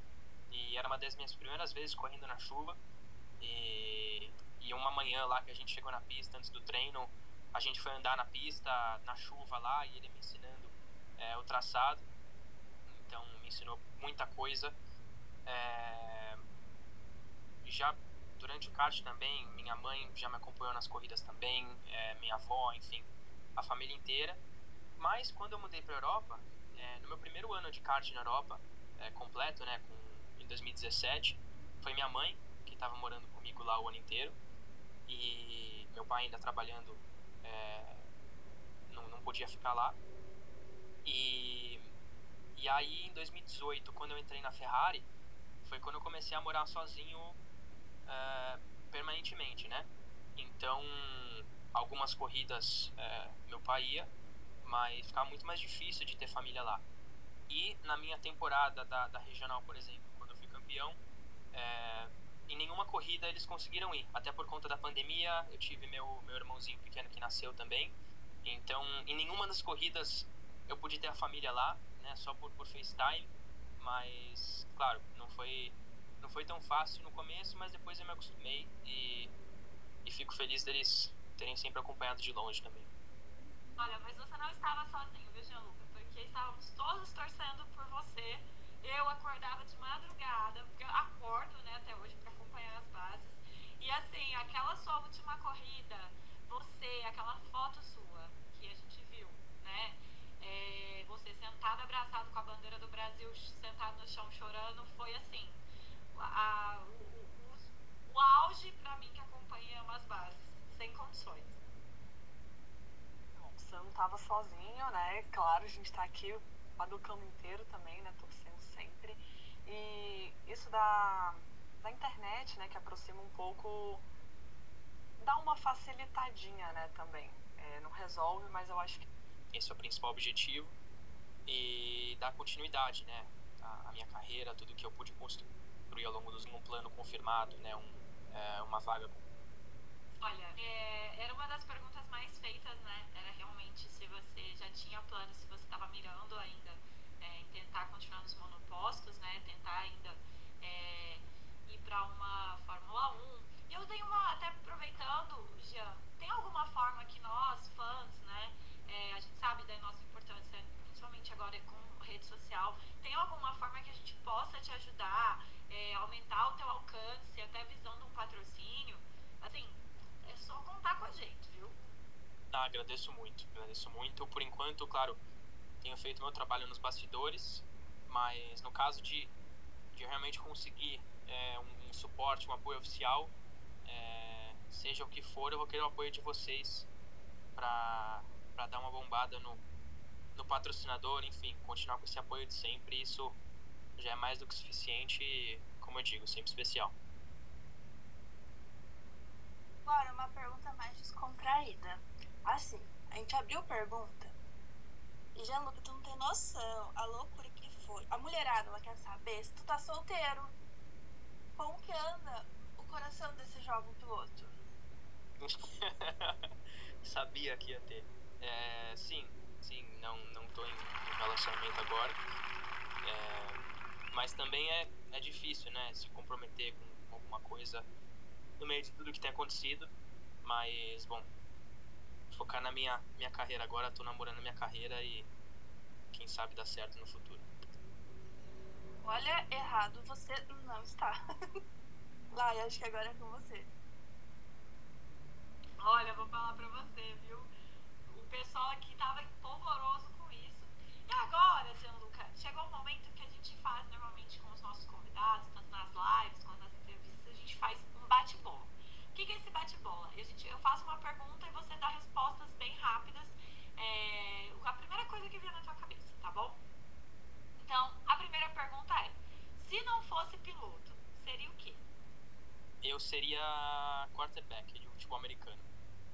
e era uma das minhas primeiras vezes correndo na chuva. E, e uma manhã lá que a gente chegou na pista antes do treino, a gente foi andar na pista, na chuva lá, e ele me ensinando é, o traçado então me ensinou muita coisa. É... Já durante o kart também, minha mãe já me acompanhou nas corridas também, é, minha avó, enfim, a família inteira. Mas quando eu mudei para a Europa, é, no meu primeiro ano de kart na Europa, é, completo, né, com, em 2017, foi minha mãe que estava morando comigo lá o ano inteiro e meu pai ainda trabalhando é, não, não podia ficar lá. E e aí, em 2018, quando eu entrei na Ferrari, foi quando eu comecei a morar sozinho uh, permanentemente, né? Então, algumas corridas uh, meu pai ia, mas ficava muito mais difícil de ter família lá. E na minha temporada da, da regional, por exemplo, quando eu fui campeão, uh, em nenhuma corrida eles conseguiram ir, até por conta da pandemia. Eu tive meu, meu irmãozinho pequeno que nasceu também. Então, em nenhuma das corridas eu pude ter a família lá né, só por, por FaceTime, mas, claro, não foi, não foi tão fácil no começo, mas depois eu me acostumei e, e fico feliz deles terem sempre acompanhado de longe também. Olha, mas você não estava sozinho, viu, Gianluca? Porque estávamos todos torcendo por você. Eu acordava de madrugada, porque eu acordo, né, até hoje para acompanhar as bases. E assim, aquela sua última corrida, você, aquela foto sua, chão chorando foi assim, a, o, o, o auge para mim que acompanha umas bases, sem condições. Bom, você não tava sozinho, né? Claro, a gente tá aqui, a do cano inteiro também, né? Torcendo sempre. E isso da, da internet, né? Que aproxima um pouco, dá uma facilitadinha, né? Também. É, não resolve, mas eu acho que esse é o principal objetivo e dar continuidade, né, à minha carreira, tudo que eu pude construir ao longo dos um plano confirmado, né, um, é, uma vaga. Olha, é, era uma das perguntas mais feitas, né, era realmente se você já tinha plano, se você estava mirando ainda é, em tentar continuar nos monopostos, né, tentar ainda é, ir para uma Fórmula 1. E eu dei uma, até aproveitando, Jean, tem alguma forma que nós, fãs, né, é, a gente sabe da nossa importância principalmente agora com rede social, tem alguma forma que a gente possa te ajudar, é, aumentar o teu alcance, até visando um patrocínio? Assim, é só contar com a gente, viu? Ah, agradeço muito, agradeço muito. Por enquanto, claro, tenho feito meu trabalho nos bastidores, mas no caso de, de realmente conseguir é, um, um, suporte, um apoio oficial, é, seja o que for, eu vou querer o apoio de vocês para dar uma bombada no, no patrocinador, enfim, continuar com esse apoio de sempre, isso já é mais do que suficiente e, como eu digo, sempre especial. Agora, uma pergunta mais descontraída. Assim, a gente abriu pergunta e já, Luca, tu não tem noção a loucura que foi. A mulherada, ela quer saber se tu tá solteiro. Como que anda o coração desse jovem piloto? Sabia que ia ter. É, sim, sim, não, não tô em relacionamento agora. É, mas também é, é difícil, né? Se comprometer com alguma coisa no meio de tudo que tem acontecido. Mas, bom, focar na minha, minha carreira agora. Tô namorando minha carreira e quem sabe dá certo no futuro. Olha, errado você não está. Lá, eu acho que agora é com você. Olha, vou falar pra você, viu? Pessoal aqui tava polvoroso com isso. E agora, Gianluca, chegou o momento que a gente faz normalmente com os nossos convidados, tanto nas lives quanto nas entrevistas, a gente faz um bate-bola. O que, que é esse bate-bola? Eu faço uma pergunta e você dá respostas bem rápidas. É, a primeira coisa que vier na tua cabeça, tá bom? Então, a primeira pergunta é: se não fosse piloto, seria o quê? Eu seria quarterback de futebol americano.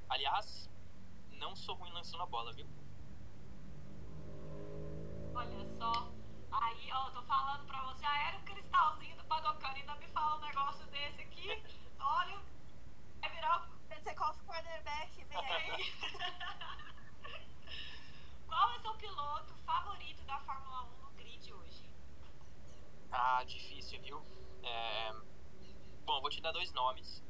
Aliás, não sou ruim lançando a bola, viu? Olha só. Aí, ó, tô falando pra você, já era um cristalzinho do Padocano, ainda me fala um negócio desse aqui. Olha, vai virar o Pentecost quarterback, vem aí. Qual é o seu piloto favorito da Fórmula 1 no grid hoje? Ah, difícil, viu? É... Bom, vou te dar dois nomes.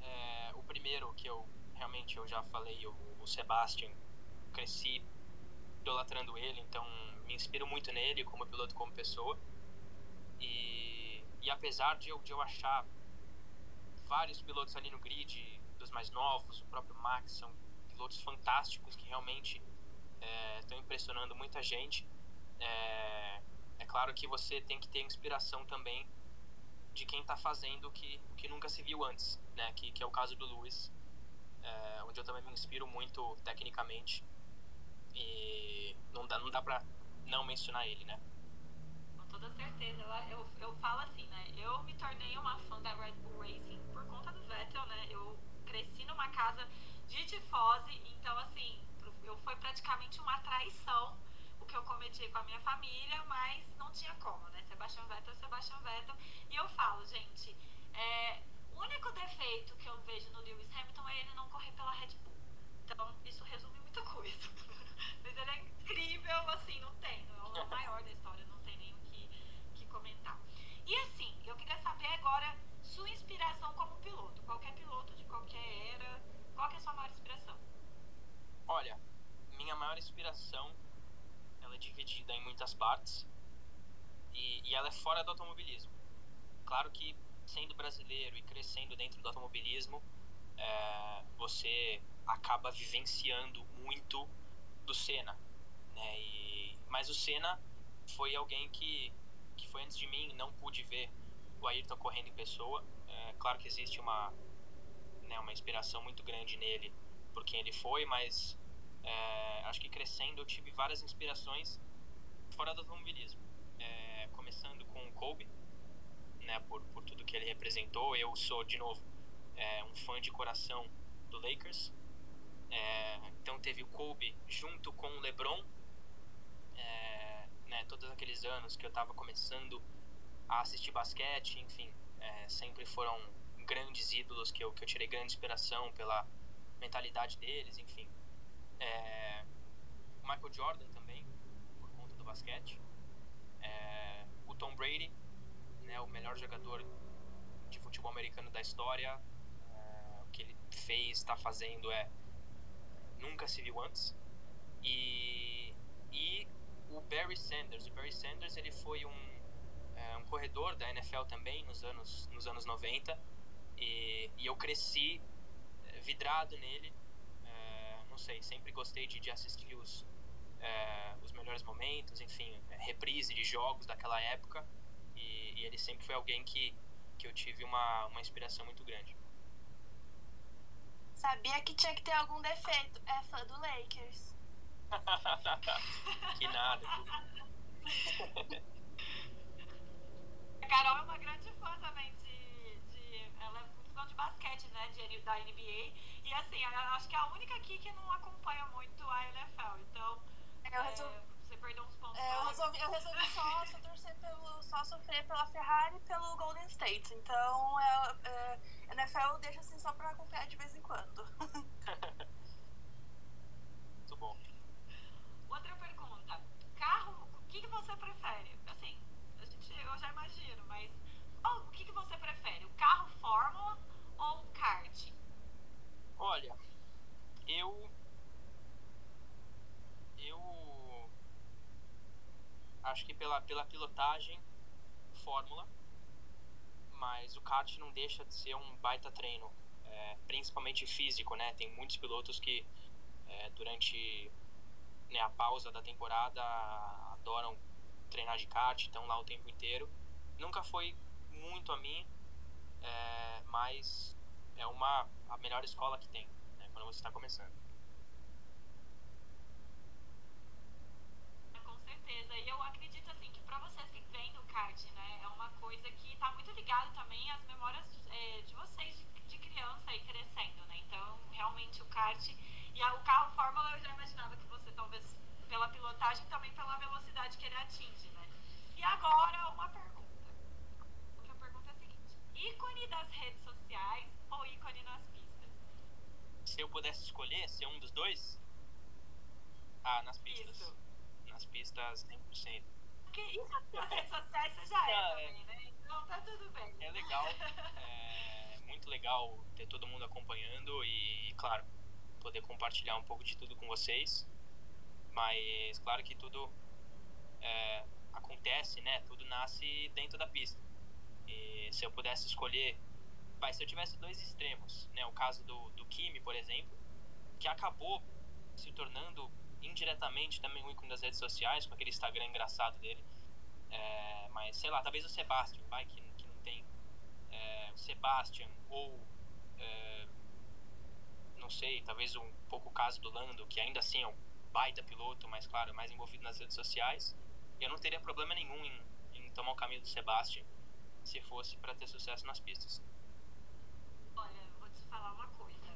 É... O primeiro que eu realmente eu já falei, o, o Sebastian, cresci idolatrando ele, então me inspiro muito nele como piloto, como pessoa. E, e apesar de eu, de eu achar vários pilotos ali no grid, dos mais novos, o próprio Max, são pilotos fantásticos que realmente estão é, impressionando muita gente. É, é claro que você tem que ter inspiração também de quem está fazendo o que, que nunca se viu antes, né? Que, que é o caso do Lewis é, onde eu também me inspiro muito tecnicamente. E não dá, não dá pra não mencionar ele, né? Com toda certeza. Eu, eu falo assim, né? Eu me tornei uma fã da Red Bull Racing por conta do Vettel, né? Eu cresci numa casa de tifose, então assim, eu foi praticamente uma traição o que eu cometi com a minha família, mas não tinha como, né? Sebastian Vettel, Sebastian Vettel. E eu falo, gente, é, o único defeito que eu vejo no Lewis Hamilton é ele não correr pela Red Bull. Então, isso resume muita coisa. Mas ele é incrível, assim, não tem. É o maior da história, não tem nem o que, que comentar. E assim, eu queria saber agora sua inspiração como piloto. Qualquer piloto de qualquer era, qual é a sua maior inspiração? Olha, minha maior inspiração, ela é dividida em muitas partes. E, e ela é fora do automobilismo. Claro que sendo brasileiro e crescendo dentro do automobilismo, é, você acaba vivenciando muito do Senna, né? E, mas o Senna foi alguém que que foi antes de mim não pude ver o Ayrton correndo em pessoa. É, claro que existe uma, né, uma inspiração muito grande nele por quem ele foi, mas é, acho que crescendo eu tive várias inspirações fora do automobilismo. É, começando com o Kobe, né, por, por tudo que ele representou. Eu sou, de novo, é, um fã de coração do Lakers. É, então teve o Kobe junto com o LeBron, é, né, todos aqueles anos que eu estava começando a assistir basquete, enfim, é, sempre foram grandes ídolos que eu, que eu tirei grande inspiração pela mentalidade deles, enfim. É, Michael Jordan também, por conta do basquete. É, o Tom Brady, né, o melhor jogador de futebol americano da história. É, o que ele fez, está fazendo é nunca se viu antes. E, e o Barry Sanders. O Barry Sanders ele foi um, é, um corredor da NFL também nos anos, nos anos 90 e, e eu cresci é, vidrado nele. É, não sei, sempre gostei de, de assistir os, é, os melhores momentos, enfim, é, reprise de jogos daquela época. E, ele sempre foi alguém que, que eu tive uma, uma inspiração muito grande. Sabia que tinha que ter algum defeito. É fã do Lakers. que nada. A Carol é uma grande fã também de, de. Ela é muito fã de basquete, né? De, da NBA. E assim, eu acho que é a única aqui que não acompanha muito a NFL. Então. Eu resolvi, é, perdeu uns pontos. é, eu resolvi, eu resolvi só, só torcer pelo. só sofrer pela Ferrari e pelo Golden State. Então é, é, NFL deixa assim só pra acompanhar de vez em quando. muito bom. Outra pergunta. Carro, o que, que você prefere? Assim, a gente, eu já imagino, mas oh, o que, que você prefere? O carro Fórmula ou o kart? Olha, eu. Eu. Acho que pela, pela pilotagem, Fórmula. Mas o kart não deixa de ser um baita treino. É, principalmente físico, né? Tem muitos pilotos que é, durante né, a pausa da temporada adoram treinar de kart, estão lá o tempo inteiro. Nunca foi muito a mim, é, mas é uma a melhor escola que tem né, quando você está começando. Com certeza. E eu acredito assim que para vocês que vêm do kart, né, é uma está muito ligado também às memórias é, de vocês de, de criança e crescendo, né? Então, realmente o kart e a, o carro Fórmula eu já imaginava que você talvez pela pilotagem também pela velocidade que ele atinge, né? E agora uma pergunta. Outra pergunta é a seguinte: ícone das redes sociais ou ícone nas pistas? Se eu pudesse escolher ser um dos dois, ah, nas pistas. Isso. Nas pistas 100%. Porque isso nas redes sociais você já é é. também, né? Então tá tudo bem. É legal, é muito legal ter todo mundo acompanhando e, claro, poder compartilhar um pouco de tudo com vocês. Mas, claro que tudo é, acontece, né? Tudo nasce dentro da pista. E se eu pudesse escolher, se eu tivesse dois extremos, né? O caso do, do Kimi, por exemplo, que acabou se tornando indiretamente também um ícone das redes sociais, com aquele Instagram engraçado dele. Sei lá, talvez o Sebastian, vai, que, que não tem é, o Sebastian ou é, não sei, talvez um pouco o caso do Lando, que ainda assim é um baita piloto, mas claro, mais envolvido nas redes sociais, eu não teria problema nenhum em, em tomar o caminho do Sebastian se fosse para ter sucesso nas pistas. Olha, vou te falar uma coisa.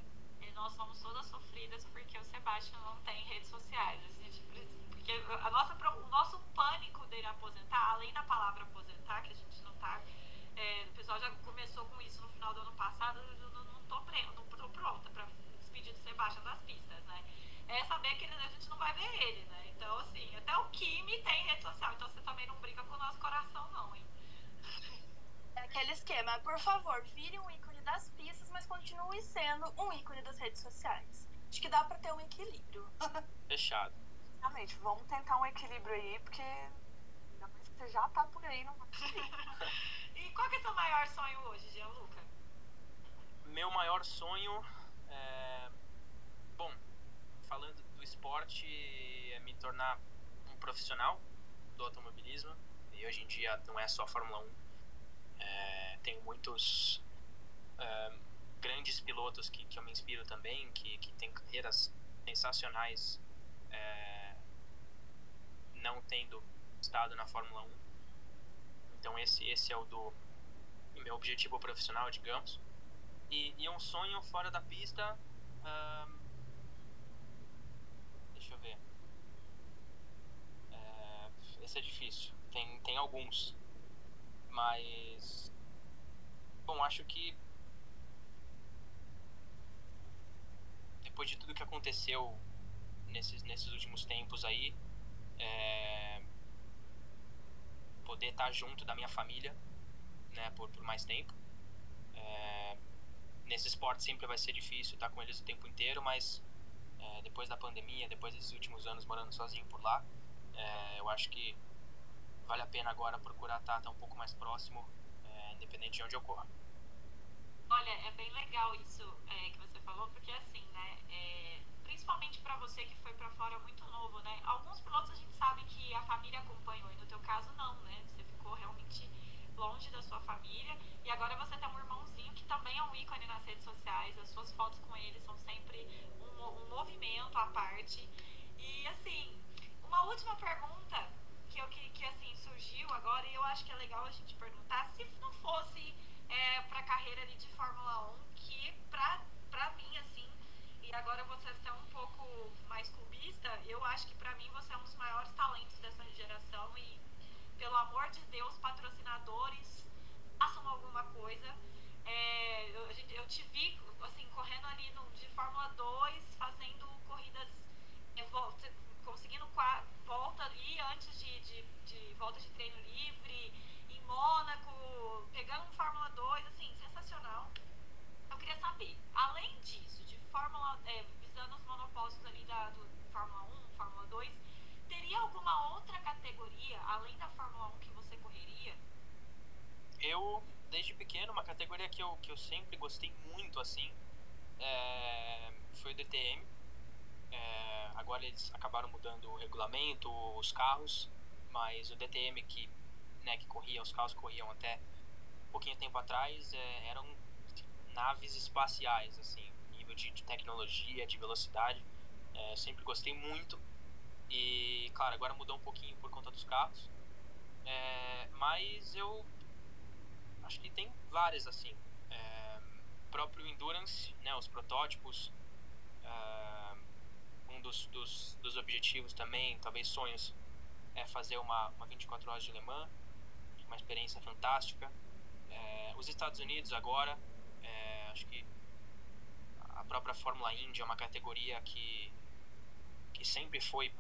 Nós somos todas sofridas porque o Sebastião não tem redes sociais. A gente, precisa- porque a nossa, o nosso pânico dele aposentar, além da palavra aposentar, que a gente não tá. é, o pessoal já começou com isso no final do ano passado, eu não, não, tô, pre- não tô pronta pra despedir do Sebastião das pistas, né? É saber que a gente não vai ver ele, né? Então, assim, até o Kimi tem rede social, então você também não brinca com o nosso coração, não, hein? É aquele esquema, por favor, vire um ícone das pistas, mas continue sendo um ícone das redes sociais. Acho que dá pra ter um equilíbrio. Fechado. Realmente, vamos tentar um equilíbrio aí, porque ainda mais que você já tá por aí, não vai. E qual que é o seu maior sonho hoje, Gianluca? Meu maior sonho é. Bom, falando do esporte, é me tornar um profissional do automobilismo. e hoje em dia não é só Fórmula 1. É, tem muitos é, grandes pilotos que, que eu me inspiro também, que, que têm carreiras sensacionais, é, não tendo estado na Fórmula 1. Então esse, esse é o do meu objetivo profissional, digamos. E, e um sonho fora da pista. deixa eu ver. É, esse é difícil. Tem, tem alguns. Mas. Bom, acho que. Depois de tudo que aconteceu nesses, nesses últimos tempos aí. É, poder estar junto da minha família né, por, por mais tempo. É, nesse esporte sempre vai ser difícil estar com eles o tempo inteiro, mas é, depois da pandemia, depois desses últimos anos morando sozinho por lá, é, eu acho que vale a pena agora procurar estar, estar um pouco mais próximo, é, independente de onde ocorra. Olha, é bem legal isso é, que você falou, porque assim, né, principalmente para você que foi para fora muito novo, né, alguns pilotos a gente sabe que a família acompanhou, e no teu caso não, né, você ficou realmente longe da sua família. E agora você tem um irmãozinho que também é um ícone nas redes sociais. As suas fotos com ele são sempre um, um movimento à parte. E assim, uma última pergunta que, eu, que, que assim surgiu agora, e eu acho que é legal a gente perguntar, se não fosse é, para a carreira de Fórmula 1, que pra, pra mim, assim, agora eu vou ser um pouco mais clubista, eu acho que para mim você é um dos maiores talentos dessa geração e pelo amor de Deus, patrocinadores, façam alguma coisa. É, eu, eu, te vi, assim, correndo ali no, de Fórmula 2, fazendo corridas, é, volta, conseguindo volta ali antes de, de, de volta de treino livre, em Mônaco, pegando Fórmula 2, assim, sensacional. Queria saber, além disso, de Fórmula, é, visando os monopólios ali da, do Fórmula 1, Fórmula 2, teria alguma outra categoria, além da Fórmula 1, que você correria? Eu, desde pequeno, uma categoria que eu, que eu sempre gostei muito, assim, é, foi o DTM. É, agora eles acabaram mudando o regulamento, os carros, mas o DTM que, né, que corria, os carros corriam até um pouquinho tempo atrás, é, eram naves espaciais, assim, nível de, de tecnologia, de velocidade. É, sempre gostei muito. E, claro, agora mudou um pouquinho por conta dos carros. É, mas eu acho que tem várias, assim. É, próprio Endurance, né, os protótipos. É, um dos, dos, dos objetivos também, talvez sonhos, é fazer uma, uma 24 horas de Le Mans. Uma experiência fantástica. É, os Estados Unidos agora, acho que a própria Fórmula Indy é uma categoria que, que sempre foi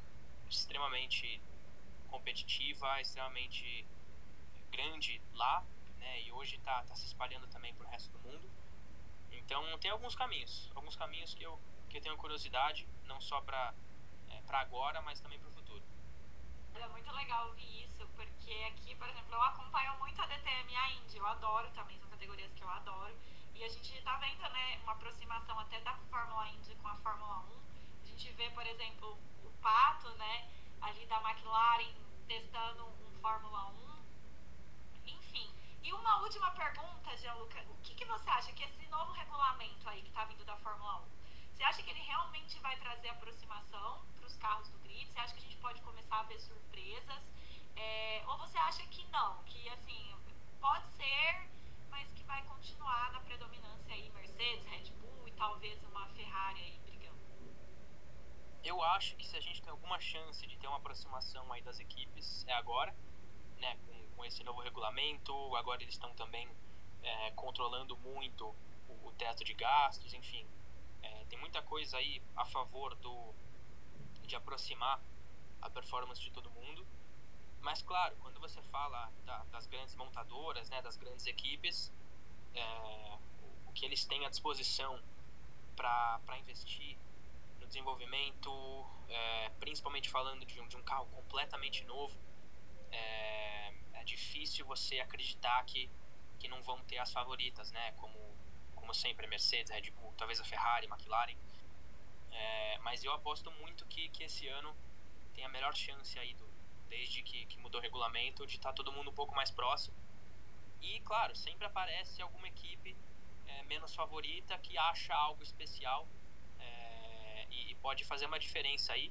extremamente competitiva, extremamente grande lá, né? E hoje está tá se espalhando também para o resto do mundo. Então tem alguns caminhos, alguns caminhos que eu que eu tenho curiosidade, não só para é, para agora, mas também para o futuro. É muito legal ouvir isso, porque aqui, por exemplo, eu acompanho muito a DTM e a Indy, eu adoro também, são categorias que eu adoro. E a gente está vendo, né, uma aproximação até da Fórmula Indy com a Fórmula 1. A gente vê, por exemplo, Pato, né? Ali da McLaren testando um Fórmula 1. Enfim. E uma última pergunta, Gianluca. O que, que você acha que esse novo regulamento aí que está vindo da Fórmula 1, você acha que ele realmente vai trazer aproximação para os carros do grid? Você acha que a gente pode começar a ver surpresas? É, ou você acha que não? Que assim, pode ser, mas que vai continuar na predominância aí Mercedes, Red Bull e talvez uma Ferrari aí eu acho que se a gente tem alguma chance de ter uma aproximação aí das equipes é agora, né, com, com esse novo regulamento. Agora eles estão também é, controlando muito o, o, teto de gastos, enfim, é, tem muita coisa aí a favor do de aproximar a performance de todo mundo. Mas claro, quando você fala da, das grandes montadoras, né, das grandes equipes, é, o que eles têm à disposição para investir desenvolvimento, é, principalmente falando de um, de um, carro completamente novo, é, é, difícil você acreditar que, que não vão ter as favoritas, né? Como, como sempre, Mercedes, Red Bull, talvez a Ferrari, McLaren. É, mas eu aposto muito que, que esse ano tem a melhor chance aí do desde que, que mudou o regulamento, de estar tá todo mundo um pouco mais próximo. E, claro, sempre aparece alguma equipe é, menos favorita que acha algo especial é, e, pode fazer uma diferença aí,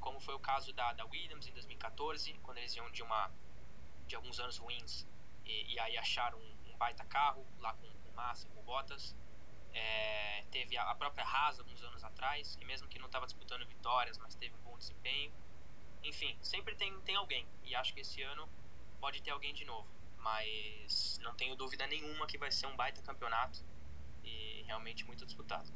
como foi o caso da, da Williams em 2014, quando eles iam de, uma, de alguns anos ruins e, e aí acharam um, um, baita carro lá com, com Massa, com Bottas. É, teve a, a própria Haas alguns anos atrás, que mesmo que não estava disputando vitórias, mas teve um bom desempenho. Enfim, sempre tem, tem alguém. E acho que esse ano pode ter alguém de novo. Mas não tenho dúvida nenhuma que vai ser um baita campeonato e realmente muito disputado.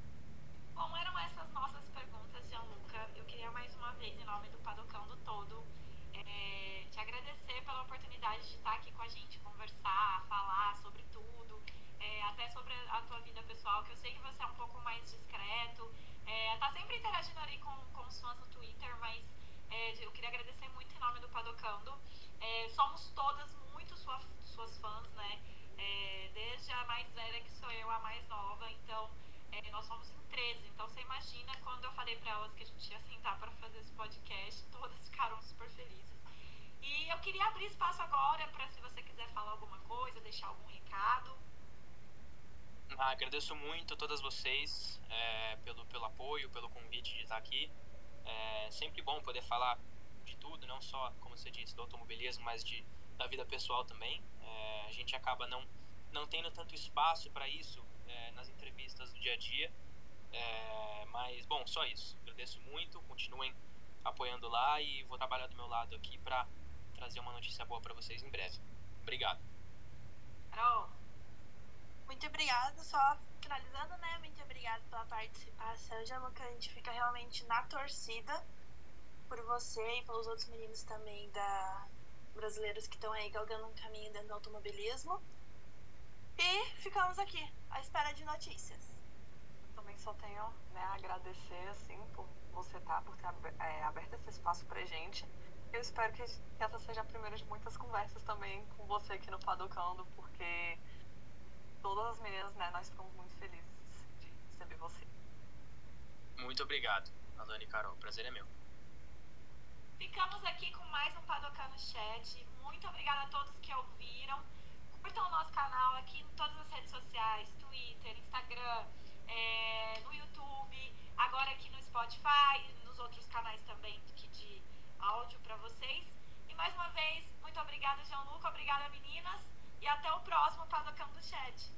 Bom, eram essas nossas perguntas, Gianluca. Eu queria mais uma vez, em nome do Padocão do Todo, é, te agradecer pela oportunidade de estar aqui com a gente, conversar, falar sobre tudo, é, até sobre a tua vida pessoal, que eu sei que você é um pouco mais discreto, é, tá sempre interagindo ali com, com os fãs no Twitter, mas é, eu queria agradecer muito em nome do Padocando. É, somos todas muito sua, suas fãs, né? É, desde a mais velha que sou eu, a mais nova, então é, nós somos em 13. Então você imagina quando eu falei para elas que a gente ia sentar para fazer esse podcast, todas ficaram super felizes. E eu queria abrir espaço agora para se você quiser falar alguma coisa, deixar algum recado. Ah, agradeço muito a todas vocês é, pelo, pelo apoio, pelo convite de estar aqui. É sempre bom poder falar de tudo, não só, como você disse, do automobilismo, mas de, da vida pessoal também. É, a gente acaba não, não tendo tanto espaço para isso é, nas entrevistas do dia a dia. É, mas, bom, só isso. Agradeço muito, continuem apoiando lá e vou trabalhar do meu lado aqui para trazer uma notícia boa para vocês em breve. Obrigado. Carol. Muito obrigada. Só finalizando, né? Muito obrigada pela participação, Jaluca. A gente fica realmente na torcida por você e pelos outros meninos também da brasileiros que estão aí galgando um caminho dentro do automobilismo. E ficamos aqui à espera de notícias. Também só tenho né, a agradecer assim por você estar, tá, por ter é, aberto esse espaço pra gente. Eu espero que essa seja a primeira de muitas conversas também com você aqui no Padocando, porque todas as meninas, né, nós ficamos muito felizes de receber você. Muito obrigado, Alane e Carol. O prazer é meu. Ficamos aqui com mais um Padocando Chat. Muito obrigada a todos que ouviram. Curtam o nosso canal aqui em todas as redes sociais, Twitter, Instagram, é, no YouTube, agora aqui no Spotify, nos outros canais também de, de áudio para vocês. E mais uma vez, muito obrigada, João Luca, obrigada, meninas. E até o próximo Padocando Chat.